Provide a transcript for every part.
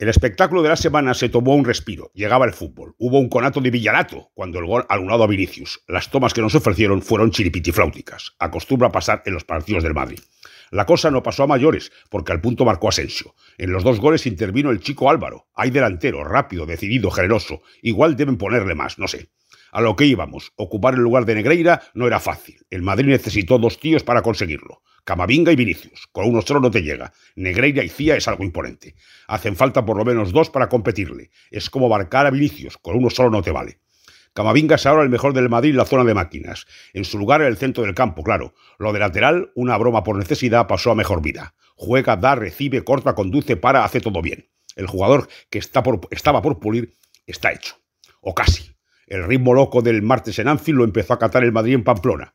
El espectáculo de la semana se tomó un respiro. Llegaba el fútbol. Hubo un conato de Villarato cuando el gol alunado a Vinicius. Las tomas que nos ofrecieron fueron chiripitifláuticas. Acostumbra pasar en los partidos del Madrid. La cosa no pasó a mayores, porque al punto marcó Asensio. En los dos goles intervino el chico Álvaro. Hay delantero, rápido, decidido, generoso. Igual deben ponerle más, no sé. A lo que íbamos, ocupar el lugar de Negreira no era fácil. El Madrid necesitó dos tíos para conseguirlo. Camavinga y Vinicius. Con uno solo no te llega. Negreira y Cía es algo imponente. Hacen falta por lo menos dos para competirle. Es como marcar a Vinicius. Con uno solo no te vale. Camavinga es ahora el mejor del Madrid en la zona de máquinas. En su lugar en el centro del campo, claro. Lo de lateral, una broma por necesidad, pasó a mejor vida. Juega, da, recibe, corta, conduce, para, hace todo bien. El jugador que está por, estaba por pulir está hecho. O casi. El ritmo loco del martes en Anfield lo empezó a catar el Madrid en Pamplona.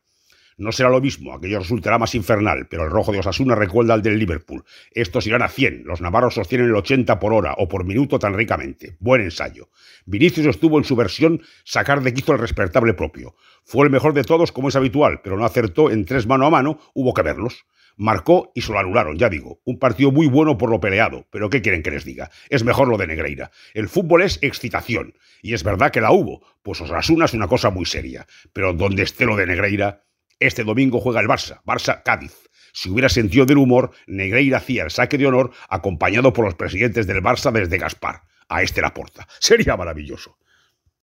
No será lo mismo, aquello resultará más infernal, pero el rojo de Osasuna recuerda al del Liverpool. Estos irán a 100, los navarros sostienen el 80 por hora o por minuto tan ricamente. Buen ensayo. Vinicius estuvo en su versión sacar de quizo el respetable propio. Fue el mejor de todos como es habitual, pero no acertó en tres mano a mano, hubo que verlos. Marcó y se lo anularon, ya digo. Un partido muy bueno por lo peleado, pero ¿qué quieren que les diga? Es mejor lo de Negreira. El fútbol es excitación, y es verdad que la hubo, pues Osasuna es una cosa muy seria. Pero donde esté lo de Negreira, este domingo juega el Barça, Barça-Cádiz. Si hubiera sentido del humor, Negreira hacía el saque de honor acompañado por los presidentes del Barça desde Gaspar a este la porta. Sería maravilloso.